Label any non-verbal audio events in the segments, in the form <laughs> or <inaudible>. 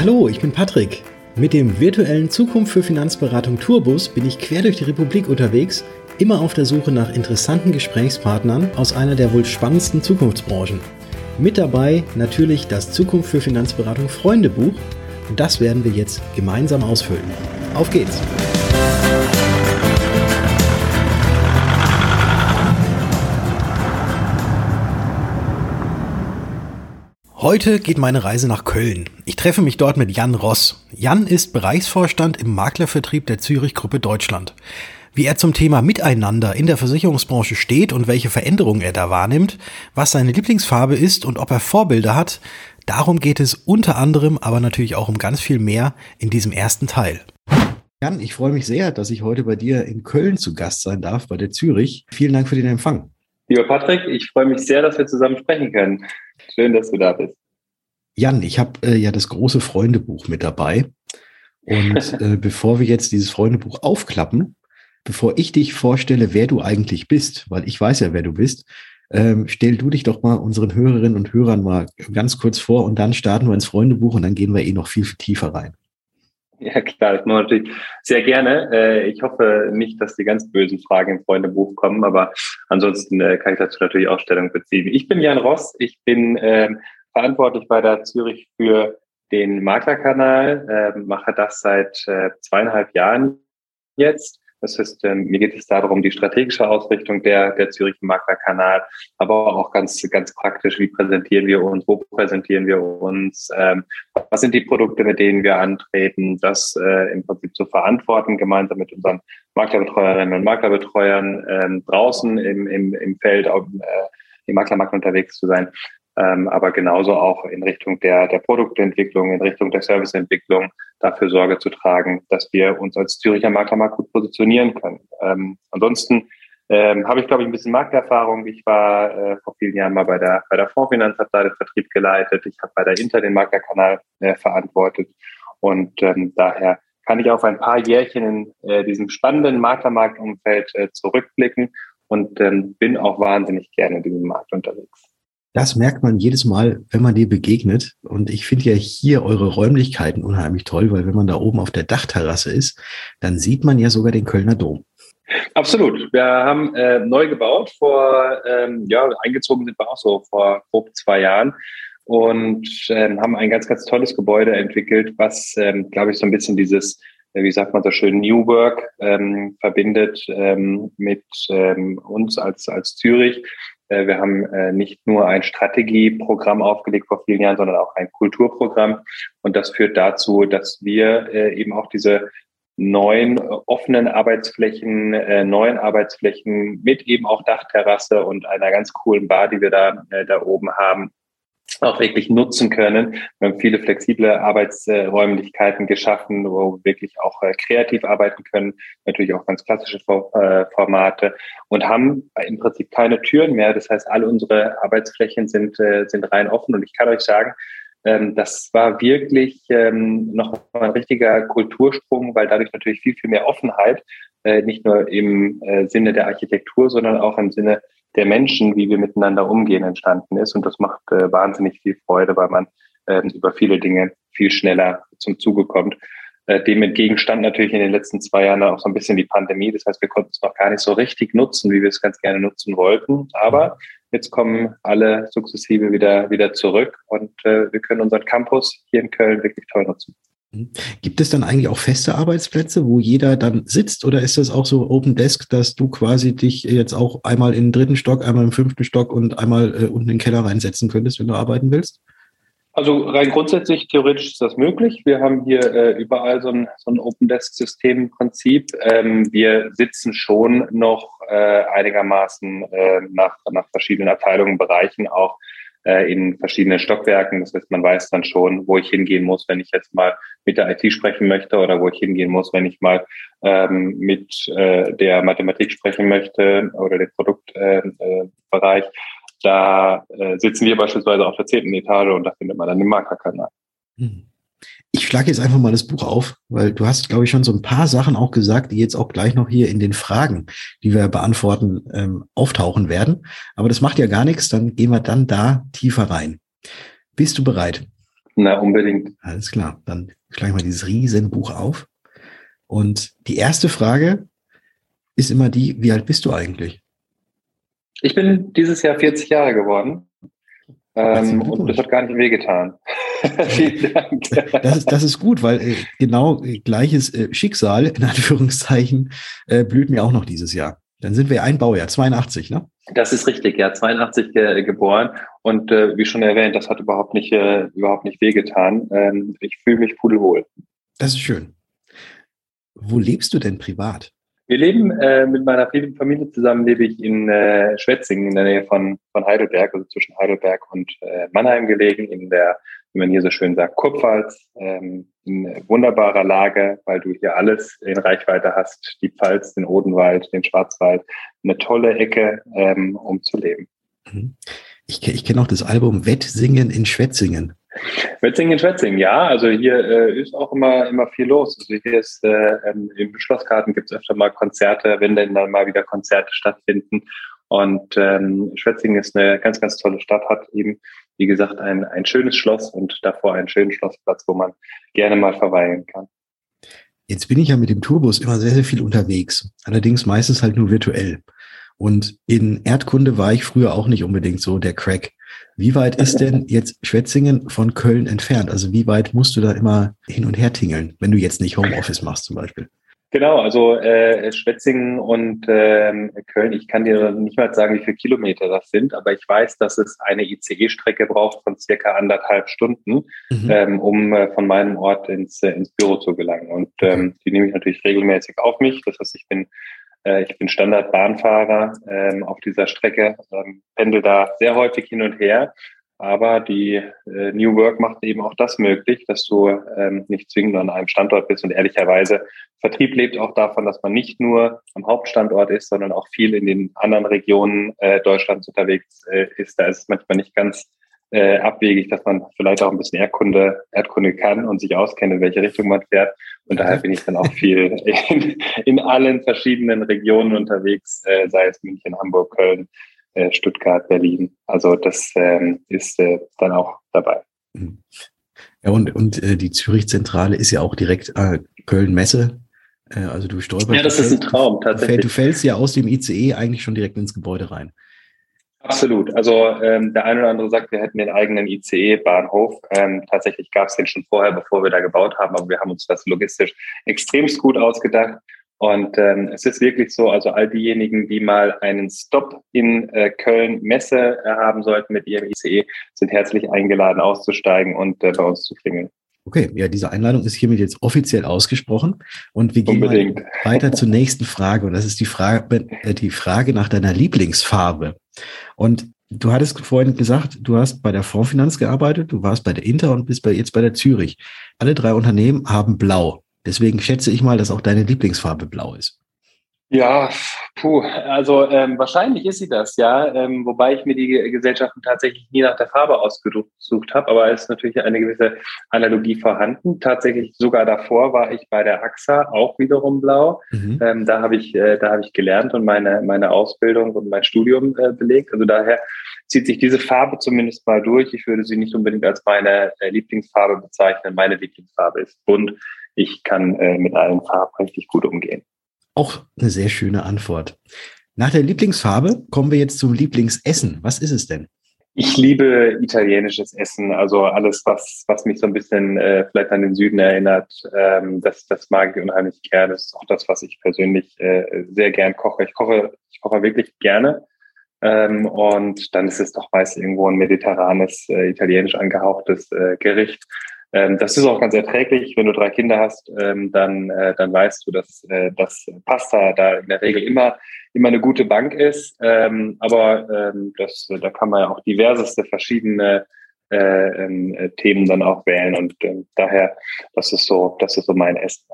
Hallo, ich bin Patrick. Mit dem virtuellen Zukunft für Finanzberatung Tourbus bin ich quer durch die Republik unterwegs, immer auf der Suche nach interessanten Gesprächspartnern aus einer der wohl spannendsten Zukunftsbranchen. Mit dabei natürlich das Zukunft für Finanzberatung Freundebuch und das werden wir jetzt gemeinsam ausfüllen. Auf geht's! Heute geht meine Reise nach Köln. Ich treffe mich dort mit Jan Ross. Jan ist Bereichsvorstand im Maklervertrieb der Zürich Gruppe Deutschland. Wie er zum Thema Miteinander in der Versicherungsbranche steht und welche Veränderungen er da wahrnimmt, was seine Lieblingsfarbe ist und ob er Vorbilder hat, darum geht es unter anderem, aber natürlich auch um ganz viel mehr in diesem ersten Teil. Jan, ich freue mich sehr, dass ich heute bei dir in Köln zu Gast sein darf, bei der Zürich. Vielen Dank für den Empfang. Lieber Patrick, ich freue mich sehr, dass wir zusammen sprechen können. Schön, dass du da bist. Jan, ich habe äh, ja das große Freundebuch mit dabei. Und <laughs> äh, bevor wir jetzt dieses Freundebuch aufklappen, bevor ich dich vorstelle, wer du eigentlich bist, weil ich weiß ja, wer du bist, ähm, stell du dich doch mal unseren Hörerinnen und Hörern mal ganz kurz vor und dann starten wir ins Freundebuch und dann gehen wir eh noch viel, viel tiefer rein. <laughs> Ja, klar, das machen wir natürlich sehr gerne. Äh, ich hoffe nicht, dass die ganz bösen Fragen im Freundebuch kommen, aber ansonsten äh, kann ich dazu natürlich auch Stellung beziehen. Ich bin Jan Ross, ich bin ähm, verantwortlich bei der Zürich für den Maklerkanal, mache das seit äh, zweieinhalb Jahren jetzt das heißt, ähm, mir geht es darum, die strategische Ausrichtung der, der Zürich Maklerkanal, aber auch ganz, ganz praktisch, wie präsentieren wir uns, wo präsentieren wir uns, ähm, was sind die Produkte, mit denen wir antreten, das äh, im Prinzip zu verantworten, gemeinsam mit unseren Maklerbetreuerinnen und Maklerbetreuern ähm, draußen im, im, im Feld, äh, im Maklermarkt unterwegs zu sein ähm, aber genauso auch in Richtung der, der Produktentwicklung, in Richtung der Serviceentwicklung dafür Sorge zu tragen, dass wir uns als Züricher Maklermarkt gut positionieren können. Ähm, ansonsten ähm, habe ich, glaube ich, ein bisschen Markterfahrung. Ich war äh, vor vielen Jahren mal bei der, bei der Fondsfinanz, habe da den Vertrieb geleitet. Ich habe bei der Inter den Maklerkanal äh, verantwortet. Und ähm, daher kann ich auf ein paar Jährchen in äh, diesem spannenden Maklermarktumfeld äh, zurückblicken und ähm, bin auch wahnsinnig gerne in diesem Markt unterwegs. Das merkt man jedes Mal, wenn man dir begegnet. Und ich finde ja hier eure Räumlichkeiten unheimlich toll, weil wenn man da oben auf der Dachterrasse ist, dann sieht man ja sogar den Kölner Dom. Absolut. Wir haben äh, neu gebaut vor, ähm, ja, eingezogen sind wir auch so vor grob zwei Jahren und ähm, haben ein ganz, ganz tolles Gebäude entwickelt, was, ähm, glaube ich, so ein bisschen dieses, äh, wie sagt man so schön, New Work ähm, verbindet ähm, mit ähm, uns als, als Zürich wir haben äh, nicht nur ein Strategieprogramm aufgelegt vor vielen Jahren, sondern auch ein Kulturprogramm. Und das führt dazu, dass wir äh, eben auch diese neuen offenen Arbeitsflächen, neuen Arbeitsflächen mit eben auch Dachterrasse und einer ganz coolen Bar, die wir da, da oben haben, auch wirklich nutzen können. Wir haben viele flexible Arbeitsräumlichkeiten geschaffen, wo wir wirklich auch äh, kreativ arbeiten können, natürlich auch ganz klassische äh, Formate und haben im Prinzip keine Türen mehr. Das heißt, alle unsere Arbeitsflächen sind, äh, sind rein offen und ich kann euch sagen, ähm, das war wirklich ähm, noch ein richtiger Kultursprung, weil dadurch natürlich viel, viel mehr Offenheit, nicht nur im Sinne der Architektur, sondern auch im Sinne der Menschen, wie wir miteinander umgehen, entstanden ist. Und das macht äh, wahnsinnig viel Freude, weil man äh, über viele Dinge viel schneller zum Zuge kommt. Äh, dem entgegenstand natürlich in den letzten zwei Jahren auch so ein bisschen die Pandemie. Das heißt, wir konnten es noch gar nicht so richtig nutzen, wie wir es ganz gerne nutzen wollten. Aber jetzt kommen alle sukzessive wieder, wieder zurück und äh, wir können unseren Campus hier in Köln wirklich toll nutzen. Gibt es dann eigentlich auch feste Arbeitsplätze, wo jeder dann sitzt oder ist das auch so Open Desk, dass du quasi dich jetzt auch einmal in den dritten Stock, einmal im fünften Stock und einmal äh, unten in den Keller reinsetzen könntest, wenn du arbeiten willst? Also rein grundsätzlich, theoretisch ist das möglich. Wir haben hier äh, überall so ein, so ein Open Desk-System im Prinzip. Ähm, wir sitzen schon noch äh, einigermaßen äh, nach, nach verschiedenen Abteilungen, Bereichen auch äh, in verschiedenen Stockwerken. Das heißt, man weiß dann schon, wo ich hingehen muss, wenn ich jetzt mal mit der IT sprechen möchte oder wo ich hingehen muss, wenn ich mal ähm, mit äh, der Mathematik sprechen möchte oder dem Produktbereich. Äh, äh, da äh, sitzen wir beispielsweise auf der zehnten Etage und da findet man dann den Markerkanal. Hm ich schlage jetzt einfach mal das Buch auf, weil du hast, glaube ich, schon so ein paar Sachen auch gesagt, die jetzt auch gleich noch hier in den Fragen, die wir beantworten, ähm, auftauchen werden. Aber das macht ja gar nichts, dann gehen wir dann da tiefer rein. Bist du bereit? Na, unbedingt. Alles klar. Dann schlage ich mal dieses Riesenbuch auf. Und die erste Frage ist immer die, wie alt bist du eigentlich? Ich bin dieses Jahr 40 Jahre geworden. Ähm, und das hat gar nicht wehgetan. <laughs> Vielen Dank. Das ist, das ist gut, weil äh, genau äh, gleiches äh, Schicksal, in Anführungszeichen, blüht mir auch noch dieses Jahr. Dann sind wir ein Baujahr, 82, ne? Das ist richtig, ja, 82 ge geboren. Und äh, wie schon erwähnt, das hat überhaupt nicht, äh, überhaupt nicht wehgetan. Ähm, ich fühle mich pudelwohl. Das ist schön. Wo lebst du denn privat? Wir leben äh, mit meiner Familie zusammen, lebe ich in äh, Schwetzingen in der Nähe von, von Heidelberg, also zwischen Heidelberg und äh, Mannheim gelegen, in der, wie man hier so schön sagt, Kurpfalz, ähm, in wunderbarer Lage, weil du hier alles in Reichweite hast, die Pfalz, den Odenwald, den Schwarzwald, eine tolle Ecke, ähm, um zu leben. Mhm. Ich, ich kenne auch das Album Wettsingen in Schwetzingen. Wetzingen, Schwetzingen, ja. Also hier äh, ist auch immer, immer viel los. Also hier ist äh, ähm, im Schlossgarten gibt es öfter mal Konzerte, wenn denn dann mal wieder Konzerte stattfinden. Und ähm, Schwetzingen ist eine ganz, ganz tolle Stadt, hat eben, wie gesagt, ein, ein schönes Schloss und davor einen schönen Schlossplatz, wo man gerne mal verweilen kann. Jetzt bin ich ja mit dem Tourbus immer sehr, sehr viel unterwegs. Allerdings meistens halt nur virtuell. Und in Erdkunde war ich früher auch nicht unbedingt so der Crack. Wie weit ist denn <laughs> jetzt Schwetzingen von Köln entfernt? Also wie weit musst du da immer hin und her tingeln, wenn du jetzt nicht Homeoffice machst zum Beispiel? Genau, also äh, Schwetzingen und ähm, Köln, ich kann dir nicht mal sagen, wie viele Kilometer das sind, aber ich weiß, dass es eine ICE-Strecke braucht von circa anderthalb Stunden, mhm. ähm, um äh, von meinem Ort ins, äh, ins Büro zu gelangen. Und ähm, die nehme ich natürlich regelmäßig auf mich. Das heißt, ich bin äh, ich bin Standardbahnfahrer ähm, auf dieser Strecke, ähm, pendel da sehr häufig hin und her. Aber die äh, New Work macht eben auch das möglich, dass du ähm, nicht zwingend an einem Standort bist. Und ehrlicherweise, Vertrieb lebt auch davon, dass man nicht nur am Hauptstandort ist, sondern auch viel in den anderen Regionen äh, Deutschlands unterwegs äh, ist. Da ist es manchmal nicht ganz äh, abwegig, dass man vielleicht auch ein bisschen Erdkunde, Erdkunde kann und sich auskennt, in welche Richtung man fährt. Und daher bin ich dann auch viel <laughs> in, in allen verschiedenen Regionen unterwegs, äh, sei es München, Hamburg, Köln, äh, Stuttgart, Berlin. Also das ähm, ist äh, dann auch dabei. Ja, und, und äh, die Zürich-Zentrale ist ja auch direkt äh, Köln-Messe. Äh, also du stolperst. Ja, das ist ein Traum, tatsächlich. Du fällst ja aus dem ICE eigentlich schon direkt ins Gebäude rein. Absolut. Also ähm, der eine oder andere sagt, wir hätten den eigenen ICE-Bahnhof. Ähm, tatsächlich gab es den schon vorher, bevor wir da gebaut haben, aber wir haben uns das logistisch extremst gut ausgedacht. Und ähm, es ist wirklich so, also all diejenigen, die mal einen Stop in äh, Köln Messe äh, haben sollten mit ihrem ICE, sind herzlich eingeladen, auszusteigen und äh, bei uns zu klingeln. Okay, ja, diese Einladung ist hiermit jetzt offiziell ausgesprochen und wir gehen weiter zur nächsten Frage und das ist die Frage, äh, die Frage nach deiner Lieblingsfarbe. Und du hattest vorhin gesagt, du hast bei der Fondsfinanz gearbeitet, du warst bei der Inter und bist bei, jetzt bei der Zürich. Alle drei Unternehmen haben blau. Deswegen schätze ich mal, dass auch deine Lieblingsfarbe blau ist. Ja, puh, also ähm, wahrscheinlich ist sie das, ja. Ähm, wobei ich mir die Gesellschaften tatsächlich nie nach der Farbe ausgesucht habe, aber es ist natürlich eine gewisse Analogie vorhanden. Tatsächlich sogar davor war ich bei der AXA auch wiederum blau. Mhm. Ähm, da habe ich, äh, da habe ich gelernt und meine meine Ausbildung und mein Studium äh, belegt. Also daher zieht sich diese Farbe zumindest mal durch. Ich würde sie nicht unbedingt als meine äh, Lieblingsfarbe bezeichnen. Meine Lieblingsfarbe ist bunt. Ich kann äh, mit allen Farben richtig gut umgehen. Auch eine sehr schöne Antwort. Nach der Lieblingsfarbe kommen wir jetzt zum Lieblingsessen. Was ist es denn? Ich liebe italienisches Essen, also alles, was, was mich so ein bisschen äh, vielleicht an den Süden erinnert, ähm, das, das mag ich unheimlich gerne. Das ist auch das, was ich persönlich äh, sehr gern koche. Ich koche, ich koche wirklich gerne. Ähm, und dann ist es doch meist irgendwo ein mediterranes, äh, italienisch angehauchtes äh, Gericht. Ähm, das ist auch ganz erträglich. Wenn du drei Kinder hast, ähm, dann, äh, dann weißt du, dass, äh, dass Pasta da in der Regel immer, immer eine gute Bank ist. Ähm, aber das, da kann man ja auch diverseste verschiedene äh, Themen dann auch wählen. Und daher, das ist so, das ist so mein Essen.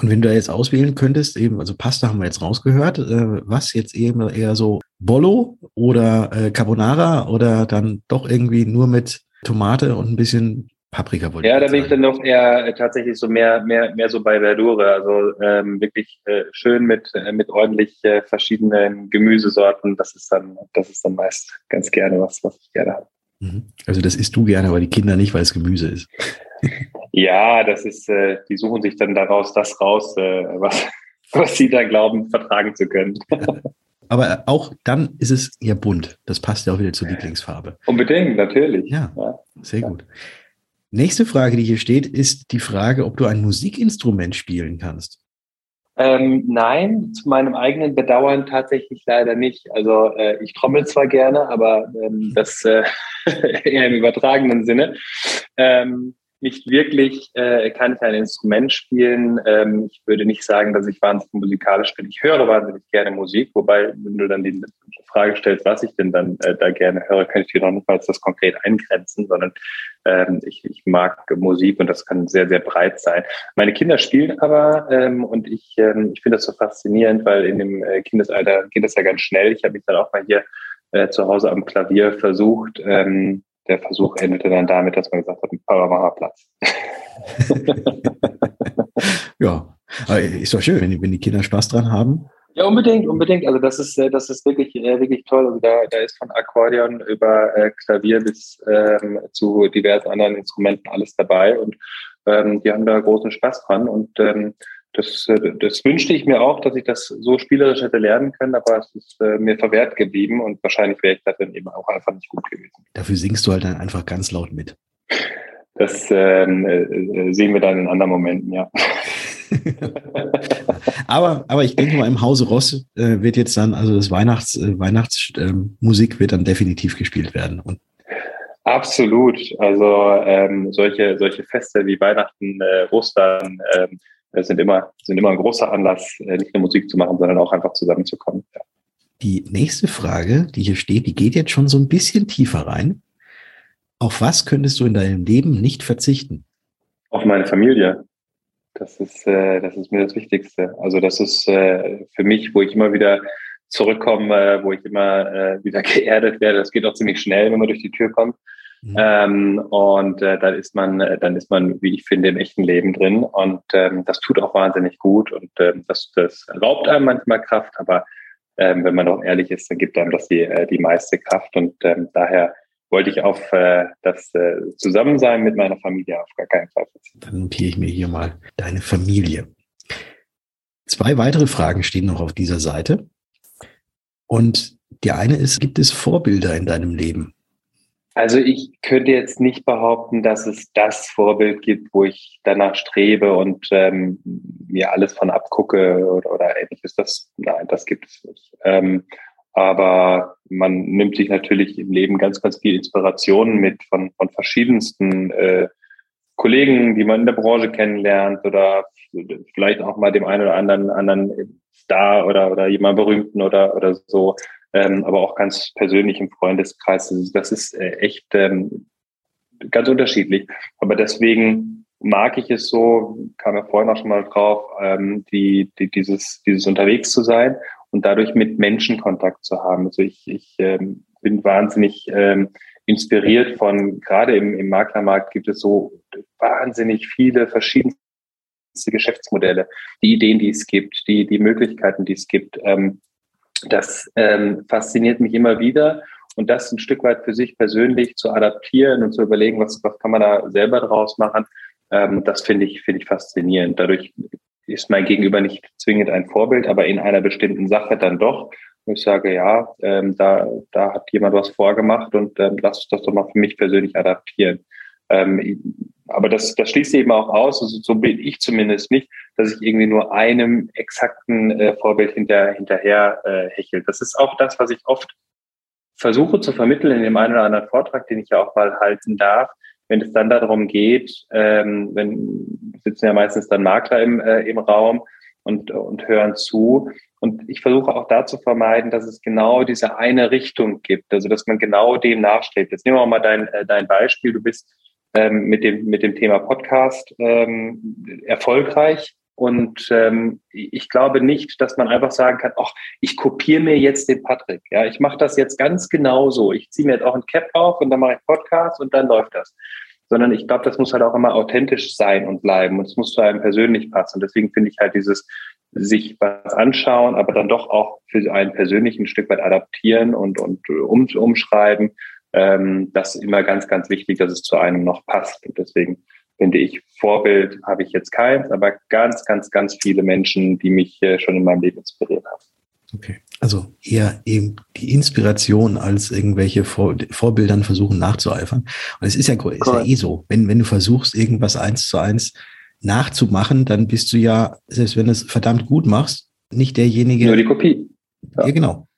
Und wenn du da jetzt auswählen könntest, eben, also Pasta haben wir jetzt rausgehört, was jetzt eben eher so Bollo oder Carbonara oder dann doch irgendwie nur mit Tomate und ein bisschen Paprika wollte Ja, da bin ich dann noch eher äh, tatsächlich so mehr, mehr, mehr so bei Verdure. Also ähm, wirklich äh, schön mit, äh, mit ordentlich äh, verschiedenen Gemüsesorten. Das ist dann, das ist dann meist ganz gerne was, was ich gerne habe. Mhm. Also das isst du gerne, aber die Kinder nicht, weil es Gemüse ist. <laughs> Ja, das ist, äh, die suchen sich dann daraus das raus, äh, was, <laughs> was sie da glauben, vertragen zu können. <laughs> Aber auch dann ist es ja bunt. Das passt ja auch wieder zur Lieblingsfarbe. Unbedingt, natürlich. Ja, ja. sehr gut. Nächste Frage, die hier steht, ist die Frage, ob du ein Musikinstrument spielen kannst. Ähm, nein, zu meinem eigenen Bedauern tatsächlich leider nicht. Also äh, ich trommel zwar gerne, aber ähm, das äh, <laughs> eher im übertragenen Sinne. Ähm, nicht wirklich, äh, kann ich ein Instrument spielen. Ähm, ich würde nicht sagen, dass ich wahnsinnig musikalisch bin. Ich höre wahnsinnig gerne Musik, wobei, wenn du dann die Frage stellst, was ich denn dann äh, da gerne höre, kann ich dir noch nicht mal das konkret eingrenzen, sondern ähm, ich, ich mag Musik und das kann sehr, sehr breit sein. Meine Kinder spielen aber ähm, und ich, ähm, ich finde das so faszinierend, weil in dem äh, Kindesalter geht das ja ganz schnell. Ich habe mich dann auch mal hier äh, zu Hause am Klavier versucht. Ähm, der Versuch endete dann damit, dass man gesagt hat, Papa, mach mal Platz. <laughs> ja, aber ist doch schön, wenn die, wenn die Kinder Spaß dran haben. Ja, unbedingt, unbedingt. Also das ist, äh, das ist wirklich, äh, wirklich toll. Also da, da ist von Akkordeon über äh, Klavier bis ähm, zu diversen anderen Instrumenten alles dabei und ähm, die haben da großen Spaß dran und ähm, das, äh, das wünschte ich mir auch, dass ich das so spielerisch hätte lernen können, aber es ist äh, mir verwehrt geblieben und wahrscheinlich wäre ich da dann eben auch einfach nicht gut gewesen. Dafür singst du halt dann einfach ganz laut mit. Das ähm, äh, sehen wir dann in anderen Momenten, ja. <laughs> aber, aber ich denke mal, im Hause Ross äh, wird jetzt dann, also das Weihnachts, äh, Weihnachtsmusik ähm, wird dann definitiv gespielt werden. Und Absolut. Also ähm, solche, solche Feste wie Weihnachten, äh, Ostern, ähm, sind immer, sind immer ein großer Anlass, äh, nicht nur Musik zu machen, sondern auch einfach zusammenzukommen. Ja. Die nächste Frage, die hier steht, die geht jetzt schon so ein bisschen tiefer rein. Auf was könntest du in deinem Leben nicht verzichten? Auf meine Familie. Das ist, äh, das ist mir das Wichtigste. Also das ist äh, für mich, wo ich immer wieder zurückkomme, äh, wo ich immer äh, wieder <laughs> geerdet werde. Das geht auch ziemlich schnell, wenn man durch die Tür kommt. Mhm. Ähm, und äh, dann ist man, äh, dann ist man, wie ich finde, im echten Leben drin. Und ähm, das tut auch wahnsinnig gut. Und ähm, das, das raubt einem manchmal Kraft, aber ähm, wenn man auch ehrlich ist, dann gibt einem das die, äh, die meiste Kraft. Und ähm, daher wollte ich auf äh, das äh, Zusammensein mit meiner Familie auf gar keinen Fall verzichten. Dann notiere ich mir hier mal deine Familie. Zwei weitere Fragen stehen noch auf dieser Seite. Und die eine ist, gibt es Vorbilder in deinem Leben? Also ich könnte jetzt nicht behaupten, dass es das Vorbild gibt, wo ich danach strebe und ähm, mir alles von abgucke oder, oder ähnliches. Das, nein, das gibt es nicht. Ähm, aber man nimmt sich natürlich im Leben ganz, ganz viel Inspirationen mit von, von verschiedensten äh, Kollegen, die man in der Branche kennenlernt oder vielleicht auch mal dem einen oder anderen anderen Star oder oder jemand berühmten oder oder so ähm, aber auch ganz persönlich im Freundeskreis. Das ist äh, echt ähm, ganz unterschiedlich. Aber deswegen mag ich es so, kam ja vorhin auch schon mal drauf, ähm, die, die, dieses, dieses unterwegs zu sein und dadurch mit Menschen Kontakt zu haben. Also ich, ich ähm, bin wahnsinnig ähm, inspiriert von, gerade im, im Maklermarkt gibt es so wahnsinnig viele verschiedene Geschäftsmodelle, die Ideen, die es gibt, die, die Möglichkeiten, die es gibt. Ähm, das ähm, fasziniert mich immer wieder und das ein Stück weit für sich persönlich zu adaptieren und zu überlegen, was, was kann man da selber draus machen, ähm, das finde ich, finde ich faszinierend. Dadurch ist mein Gegenüber nicht zwingend ein Vorbild, aber in einer bestimmten Sache dann doch. Ich sage, ja, ähm, da, da hat jemand was vorgemacht und ähm, lass das doch mal für mich persönlich adaptieren. Ähm, aber das, das schließt eben auch aus, also so bin ich zumindest nicht, dass ich irgendwie nur einem exakten äh, Vorbild hinter, hinterher äh, hechel. Das ist auch das, was ich oft versuche zu vermitteln in dem einen oder anderen Vortrag, den ich ja auch mal halten darf. Wenn es dann darum geht, ähm, wenn sitzen ja meistens dann Makler im, äh, im Raum und, und hören zu. Und ich versuche auch da zu vermeiden, dass es genau diese eine Richtung gibt, also dass man genau dem nachstrebt. Jetzt nehmen wir mal dein, äh, dein Beispiel. Du bist ähm, mit, dem, mit dem Thema Podcast ähm, erfolgreich. Und ähm, ich glaube nicht, dass man einfach sagen kann, ach, ich kopiere mir jetzt den Patrick. Ja, ich mache das jetzt ganz genau so. Ich ziehe mir jetzt auch ein Cap auf und dann mache ich Podcast und dann läuft das. Sondern ich glaube, das muss halt auch immer authentisch sein und bleiben. Und es muss zu einem persönlich passen. Und deswegen finde ich halt dieses sich was anschauen, aber dann doch auch für einen persönlich ein Stück weit adaptieren und, und um, umschreiben, ähm, das ist immer ganz, ganz wichtig, dass es zu einem noch passt. Und deswegen finde ich, Vorbild habe ich jetzt keins, aber ganz, ganz, ganz viele Menschen, die mich schon in meinem Leben inspiriert haben. Okay. Also eher eben die Inspiration als irgendwelche Vor Vorbildern versuchen nachzueifern. Und es ist ja, ist ja eh so, wenn, wenn du versuchst, irgendwas eins zu eins nachzumachen, dann bist du ja, selbst wenn du es verdammt gut machst, nicht derjenige. Nur die Kopie. Ja genau.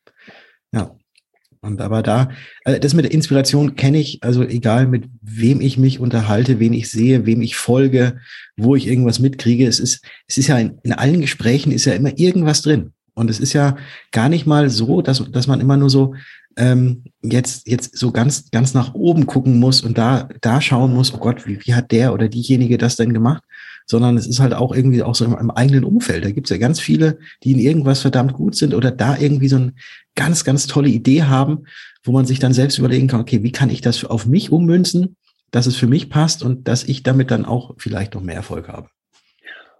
Und aber da, also das mit der Inspiration kenne ich, also egal mit wem ich mich unterhalte, wen ich sehe, wem ich folge, wo ich irgendwas mitkriege, es ist, es ist ja in, in allen Gesprächen ist ja immer irgendwas drin. Und es ist ja gar nicht mal so, dass, dass man immer nur so ähm, jetzt, jetzt so ganz, ganz nach oben gucken muss und da, da schauen muss, oh Gott, wie, wie hat der oder diejenige das denn gemacht? Sondern es ist halt auch irgendwie auch so im, eigenen Umfeld. Da gibt es ja ganz viele, die in irgendwas verdammt gut sind oder da irgendwie so eine ganz, ganz tolle Idee haben, wo man sich dann selbst überlegen kann, okay, wie kann ich das auf mich ummünzen, dass es für mich passt und dass ich damit dann auch vielleicht noch mehr Erfolg habe.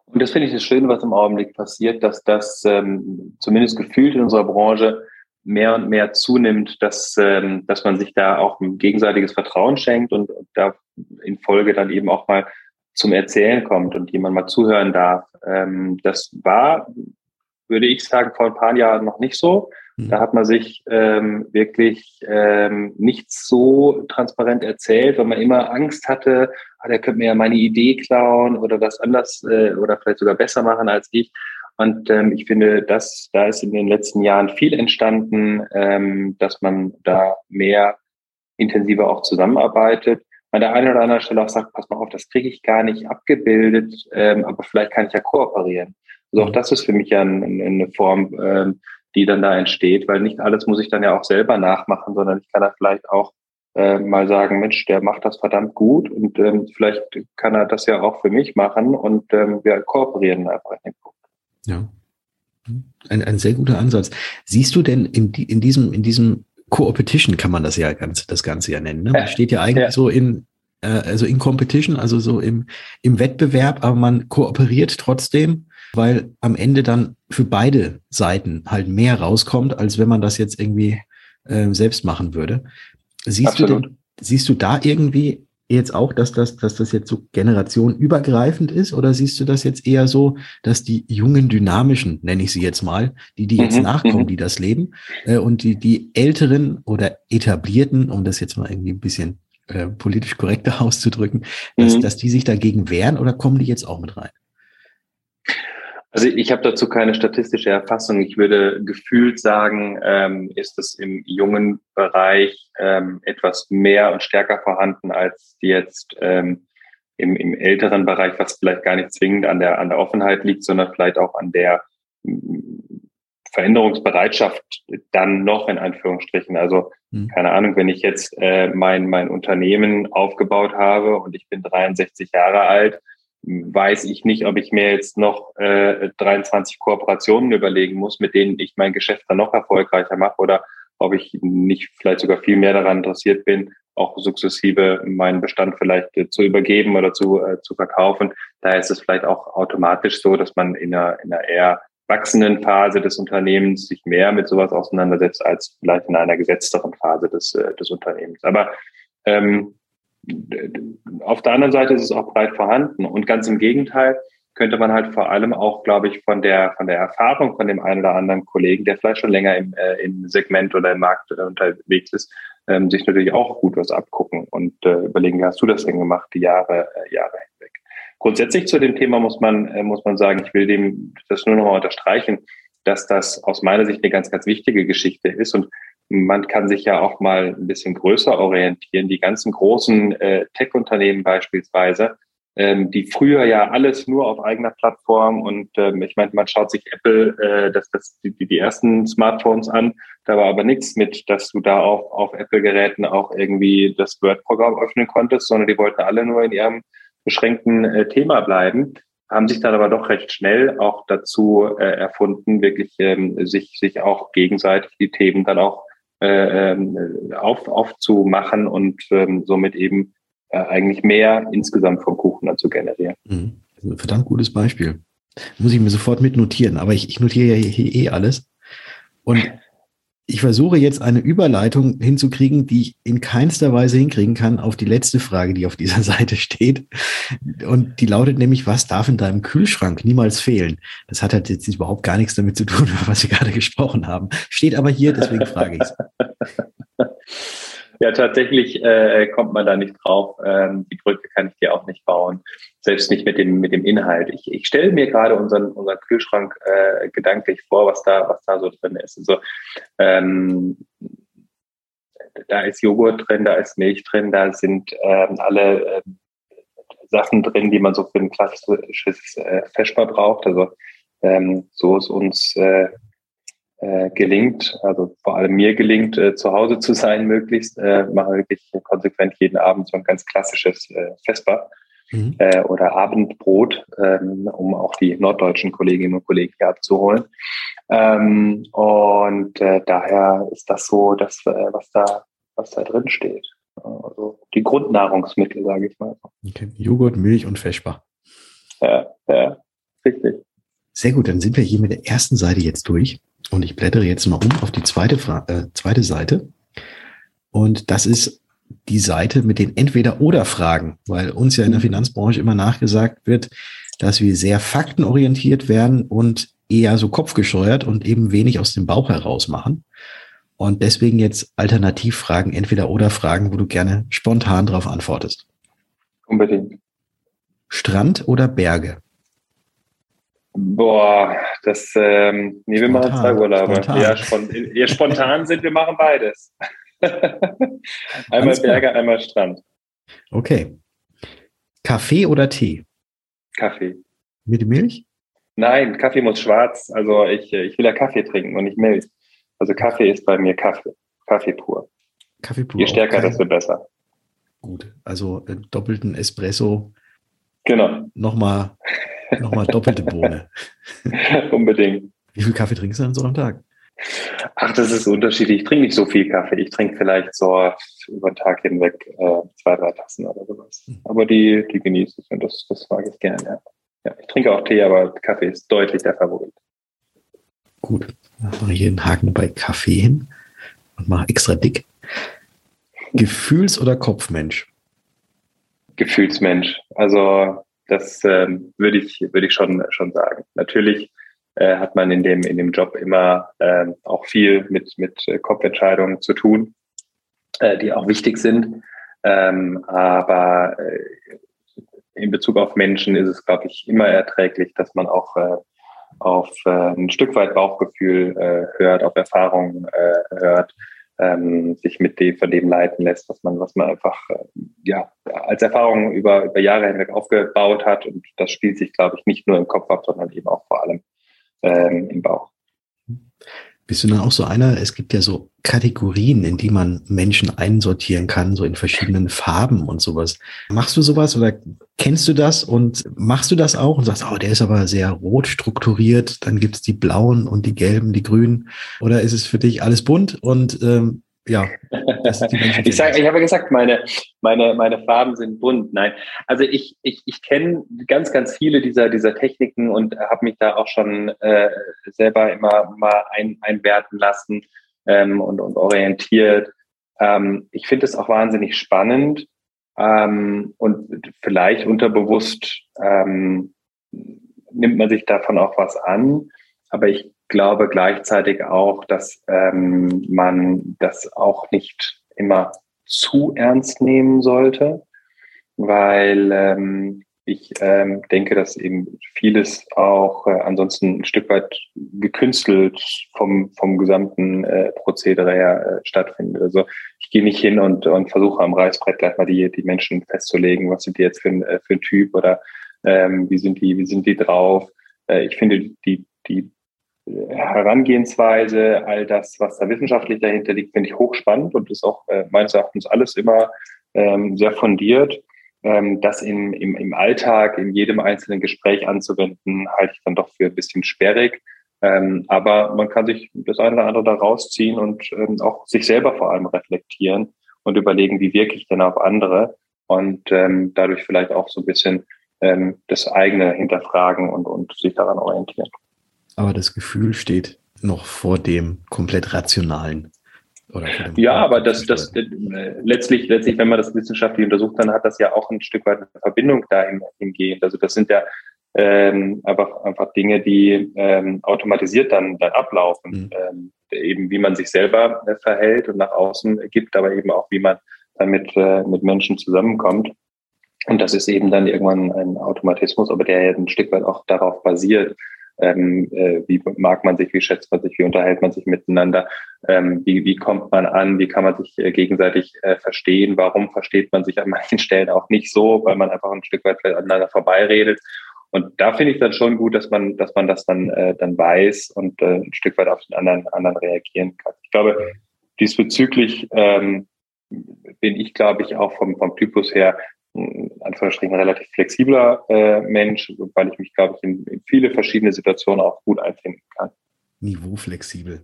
Und das finde ich das Schöne, was im Augenblick passiert, dass das ähm, zumindest gefühlt in unserer Branche mehr und mehr zunimmt, dass, ähm, dass man sich da auch ein gegenseitiges Vertrauen schenkt und da in Folge dann eben auch mal zum Erzählen kommt und jemand mal zuhören darf. Ähm, das war, würde ich sagen, vor ein paar Jahren noch nicht so. Mhm. Da hat man sich ähm, wirklich ähm, nicht so transparent erzählt, weil man immer Angst hatte, ah, der könnte mir ja meine Idee klauen oder das anders äh, oder vielleicht sogar besser machen als ich. Und ähm, ich finde, dass da ist in den letzten Jahren viel entstanden, ähm, dass man da mehr intensiver auch zusammenarbeitet. An der einen oder anderen Stelle auch sagt, pass mal auf, das kriege ich gar nicht abgebildet, ähm, aber vielleicht kann ich ja kooperieren. Also auch mhm. das ist für mich ja eine, eine Form, ähm, die dann da entsteht, weil nicht alles muss ich dann ja auch selber nachmachen, sondern ich kann da vielleicht auch äh, mal sagen, Mensch, der macht das verdammt gut und ähm, vielleicht kann er das ja auch für mich machen und ähm, wir kooperieren einfach in dem Punkt. Ja. Ein, ein sehr guter Ansatz. Siehst du denn in, in diesem, in diesem Co-Opetition kann man das ja ganz, das Ganze ja nennen. Ne? Man ja. steht ja eigentlich ja. so in, äh, also in Competition, also so im, im Wettbewerb, aber man kooperiert trotzdem weil am Ende dann für beide Seiten halt mehr rauskommt, als wenn man das jetzt irgendwie äh, selbst machen würde. Siehst du, denn, siehst du da irgendwie jetzt auch, dass das, dass das jetzt so generationenübergreifend ist? Oder siehst du das jetzt eher so, dass die jungen, dynamischen, nenne ich sie jetzt mal, die, die jetzt mhm, nachkommen, mhm. die das leben, äh, und die, die älteren oder etablierten, um das jetzt mal irgendwie ein bisschen äh, politisch korrekter <laughs> auszudrücken, dass, mhm. dass die sich dagegen wehren oder kommen die jetzt auch mit rein? Also ich habe dazu keine statistische Erfassung. Ich würde gefühlt sagen, ähm, ist es im jungen Bereich ähm, etwas mehr und stärker vorhanden als jetzt ähm, im, im älteren Bereich, was vielleicht gar nicht zwingend an der, an der Offenheit liegt, sondern vielleicht auch an der Veränderungsbereitschaft dann noch in Anführungsstrichen. Also hm. keine Ahnung, wenn ich jetzt äh, mein, mein Unternehmen aufgebaut habe und ich bin 63 Jahre alt, weiß ich nicht, ob ich mir jetzt noch äh, 23 Kooperationen überlegen muss, mit denen ich mein Geschäft dann noch erfolgreicher mache oder ob ich nicht vielleicht sogar viel mehr daran interessiert bin, auch sukzessive meinen Bestand vielleicht äh, zu übergeben oder zu, äh, zu verkaufen. Daher ist es vielleicht auch automatisch so, dass man in einer, in einer eher wachsenden Phase des Unternehmens sich mehr mit sowas auseinandersetzt als vielleicht in einer gesetzteren Phase des, äh, des Unternehmens. Aber ähm, auf der anderen Seite ist es auch breit vorhanden und ganz im Gegenteil könnte man halt vor allem auch, glaube ich, von der von der Erfahrung von dem einen oder anderen Kollegen, der vielleicht schon länger im, äh, im Segment oder im Markt äh, unterwegs ist, ähm, sich natürlich auch gut was abgucken und äh, überlegen, wie hast du das denn gemacht, die Jahre äh, Jahre hinweg. Grundsätzlich zu dem Thema muss man äh, muss man sagen, ich will dem das nur noch mal unterstreichen, dass das aus meiner Sicht eine ganz ganz wichtige Geschichte ist und man kann sich ja auch mal ein bisschen größer orientieren. Die ganzen großen äh, Tech-Unternehmen beispielsweise, ähm, die früher ja alles nur auf eigener Plattform und ähm, ich meine, man schaut sich Apple, äh, das, das, die, die ersten Smartphones an, da war aber nichts mit, dass du da auf, auf Apple-Geräten auch irgendwie das Word-Programm öffnen konntest, sondern die wollten alle nur in ihrem beschränkten äh, Thema bleiben haben sich dann aber doch recht schnell auch dazu äh, erfunden, wirklich ähm, sich, sich auch gegenseitig die Themen dann auch äh, ähm, auf, aufzumachen und ähm, somit eben äh, eigentlich mehr insgesamt vom Kuchen dann zu generieren. Mhm. Verdammt gutes Beispiel. Muss ich mir sofort mitnotieren, aber ich, ich notiere ja eh alles. Und Ich versuche jetzt eine Überleitung hinzukriegen, die ich in keinster Weise hinkriegen kann auf die letzte Frage, die auf dieser <laughs> Seite steht. Und die lautet nämlich, was darf in deinem Kühlschrank niemals fehlen? Das hat halt jetzt überhaupt gar nichts damit zu tun, <laughs> was wir gerade gesprochen haben. Steht aber hier, deswegen frage ich es. <laughs> Ja, tatsächlich äh, kommt man da nicht drauf. Ähm, die Brücke kann ich dir auch nicht bauen, selbst nicht mit dem mit dem Inhalt. Ich, ich stelle mir gerade unseren unseren Kühlschrank äh, gedanklich vor, was da was da so drin ist. Also ähm, da ist Joghurt drin, da ist Milch drin, da sind ähm, alle äh, Sachen drin, die man so für ein klassisches äh, Feschbar braucht. Also ähm, so ist uns äh, äh, gelingt, also vor allem mir gelingt, äh, zu Hause zu sein möglichst, äh, mache wirklich konsequent jeden Abend so ein ganz klassisches äh, Vesper mhm. äh, oder Abendbrot, ähm, um auch die norddeutschen Kolleginnen und Kollegen hier abzuholen. Ähm, und äh, daher ist das so, dass, äh, was da was da drin steht. Also die Grundnahrungsmittel, sage ich mal. Okay. Joghurt, Milch und Feschbar. Ja, ja, richtig. Sehr gut, dann sind wir hier mit der ersten Seite jetzt durch. Und ich blättere jetzt mal um auf die zweite, Fra äh, zweite Seite. Und das ist die Seite mit den Entweder-Oder-Fragen, weil uns ja in der mhm. Finanzbranche immer nachgesagt wird, dass wir sehr faktenorientiert werden und eher so kopfgescheuert und eben wenig aus dem Bauch heraus machen. Und deswegen jetzt Alternativfragen, Entweder-Oder-Fragen, wo du gerne spontan darauf antwortest. Unbedingt. Strand oder Berge? Boah, das, ähm, nee, wir spontan, machen zwei Urlaube. Spontan. Ja, spontan, ja, spontan sind, wir machen beides. <laughs> einmal Berge, einmal Strand. Okay. Kaffee oder Tee? Kaffee. Mit Milch? Nein, Kaffee muss schwarz. Also ich, ich will ja Kaffee trinken und nicht Milch. Also Kaffee ist bei mir Kaffee. Kaffee pur. Kaffee pur. Je stärker, okay. desto besser. Gut, also äh, doppelten Espresso. Genau. Nochmal Nochmal doppelte Bohne. <laughs> Unbedingt. Wie viel Kaffee trinkst du denn so am Tag? Ach, das ist unterschiedlich. Ich trinke nicht so viel Kaffee. Ich trinke vielleicht so über den Tag hinweg äh, zwei, drei Tassen oder sowas. Mhm. Aber die, die genieße ich und das, das mag ich gerne. Ja. ja. ich trinke auch Tee, aber Kaffee ist deutlich der Favorit. Gut, dann mache ich hier einen Haken bei Kaffee hin und mache extra dick. Gefühls- oder Kopfmensch? Gefühlsmensch. Also das ähm, würde ich, würde ich schon, schon sagen. Natürlich äh, hat man in dem, in dem Job immer äh, auch viel mit, mit Kopfentscheidungen zu tun, äh, die auch wichtig sind. Ähm, aber äh, in Bezug auf Menschen ist es, glaube ich, immer erträglich, dass man auch äh, auf äh, ein Stück weit Bauchgefühl äh, hört, auf Erfahrungen äh, hört ähm, sich mit dem von dem leiten lässt, was man, was man einfach äh, ja als Erfahrung über, über Jahre hinweg aufgebaut hat. Und das spielt sich, glaube ich, nicht nur im Kopf ab, sondern eben auch vor allem ähm, im Bauch. Bist du dann auch so einer? Es gibt ja so Kategorien, in die man Menschen einsortieren kann, so in verschiedenen Farben und sowas. Machst du sowas oder kennst du das und machst du das auch und sagst, oh, der ist aber sehr rot strukturiert, dann gibt's die blauen und die gelben, die grünen? Oder ist es für dich alles bunt und ähm, ja. <laughs> ich sage, ich habe gesagt, meine, meine, meine Farben sind bunt. Nein, also ich, ich, ich kenne ganz, ganz viele dieser, dieser Techniken und habe mich da auch schon äh, selber immer mal ein, einwerten lassen ähm, und, und orientiert. Ähm, ich finde es auch wahnsinnig spannend ähm, und vielleicht unterbewusst ähm, nimmt man sich davon auch was an. Aber ich glaube gleichzeitig auch, dass ähm, man das auch nicht immer zu ernst nehmen sollte, weil ähm, ich ähm, denke, dass eben vieles auch äh, ansonsten ein Stück weit gekünstelt vom, vom gesamten äh, Prozedere her äh, stattfindet. Also ich gehe nicht hin und, und versuche am Reißbrett gleich mal die, die Menschen festzulegen, was sind die jetzt für ein, äh, für ein Typ oder ähm, wie sind die, wie sind die drauf. Äh, ich finde die, die Herangehensweise, all das, was da wissenschaftlich dahinter liegt, finde ich hochspannend und ist auch äh, meines Erachtens alles immer ähm, sehr fundiert. Ähm, das im, im, im Alltag, in jedem einzelnen Gespräch anzuwenden, halte ich dann doch für ein bisschen sperrig. Ähm, aber man kann sich das eine oder andere da rausziehen und ähm, auch sich selber vor allem reflektieren und überlegen, wie wirke ich denn auf andere und ähm, dadurch vielleicht auch so ein bisschen ähm, das eigene hinterfragen und, und sich daran orientieren aber das Gefühl steht noch vor dem komplett rationalen. ja, aber das, das äh, letztlich, letztlich, wenn man das wissenschaftlich untersucht, dann hat das ja auch ein Stück weit eine Verbindung dahin hingehend. Also das sind ja ähm, einfach, einfach Dinge, die ähm, automatisiert dann, dann ablaufen. Mhm. Ähm, eben wie man sich selber äh, verhält und nach außen gibt, aber eben auch wie man damit äh, mit Menschen zusammenkommt. Und das ist eben dann irgendwann ein Automatismus, aber der ja ein Stück weit auch darauf basiert, ähm, äh, wie mag man sich, wie schätzt man sich, wie unterhält man sich miteinander, ähm, wie, wie kommt man an, wie kann man sich äh, gegenseitig äh, verstehen, warum versteht man sich an manchen <laughs> Stellen auch nicht so, weil man einfach ein Stück weit aneinander vorbeiredet. Und da finde ich dann schon gut, dass man, dass man das dann, äh, dann weiß und äh, ein Stück weit auf den anderen, anderen reagieren kann. Ich glaube, diesbezüglich ähm, bin ich, glaube ich, auch vom, vom Typus her Anführungsstrichen relativ flexibler äh, Mensch, weil ich mich, glaube ich, in, in viele verschiedene Situationen auch gut einfinden kann. Niveau flexibel.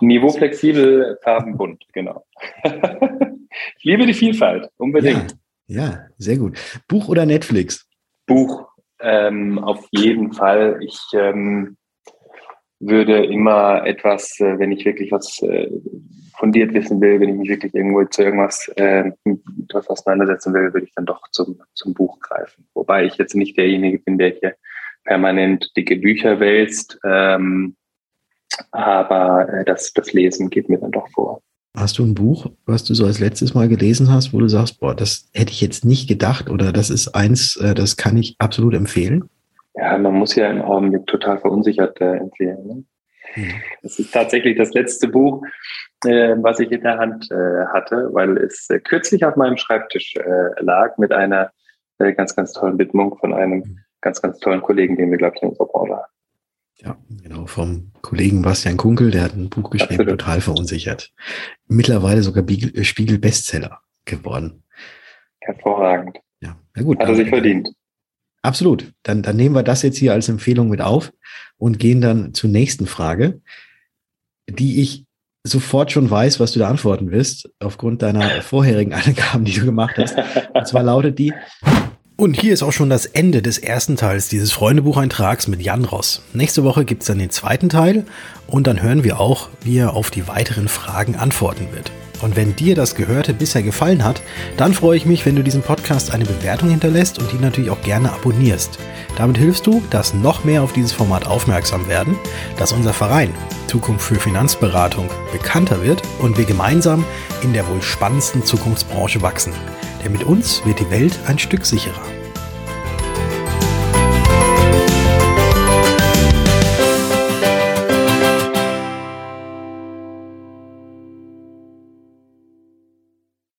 Niveau flexibel, farbenbunt, genau. <laughs> ich liebe die Vielfalt, unbedingt. Ja, ja, sehr gut. Buch oder Netflix? Buch, ähm, auf jeden Fall. Ich ähm, würde immer etwas, äh, wenn ich wirklich was äh, fundiert wissen will, wenn ich mich wirklich irgendwo zu irgendwas äh, auseinandersetzen will, würde ich dann doch zum, zum Buch greifen. Wobei ich jetzt nicht derjenige bin, der hier permanent dicke Bücher wälzt, ähm, aber äh, das, das Lesen geht mir dann doch vor. Hast du ein Buch, was du so als letztes Mal gelesen hast, wo du sagst, boah, das hätte ich jetzt nicht gedacht oder das ist eins, äh, das kann ich absolut empfehlen? Ja, man muss ja im Augenblick total verunsichert äh, empfehlen. Ne? Mhm. Das ist tatsächlich das letzte Buch, äh, was ich in der Hand äh, hatte, weil es äh, kürzlich auf meinem Schreibtisch äh, lag mit einer äh, ganz, ganz tollen Widmung von einem mhm. ganz, ganz tollen Kollegen, den wir, glaube ich, in unserer Branche haben. Ja, genau, vom Kollegen Bastian Kunkel, der hat ein Buch geschrieben, Absolut. total verunsichert. Mittlerweile sogar Spiegel-Bestseller geworden. Hervorragend. Ja, na gut. Hat er sich verdient. Absolut. Dann, dann nehmen wir das jetzt hier als Empfehlung mit auf und gehen dann zur nächsten Frage, die ich sofort schon weiß, was du da antworten wirst, aufgrund deiner <laughs> vorherigen Angaben, die du gemacht hast. Und zwar lautet die. Und hier ist auch schon das Ende des ersten Teils dieses Freundebucheintrags mit Jan Ross. Nächste Woche gibt's dann den zweiten Teil und dann hören wir auch, wie er auf die weiteren Fragen antworten wird. Und wenn dir das Gehörte bisher gefallen hat, dann freue ich mich, wenn du diesem Podcast eine Bewertung hinterlässt und die natürlich auch gerne abonnierst. Damit hilfst du, dass noch mehr auf dieses Format aufmerksam werden, dass unser Verein Zukunft für Finanzberatung bekannter wird und wir gemeinsam in der wohl spannendsten Zukunftsbranche wachsen. Denn mit uns wird die Welt ein Stück sicherer.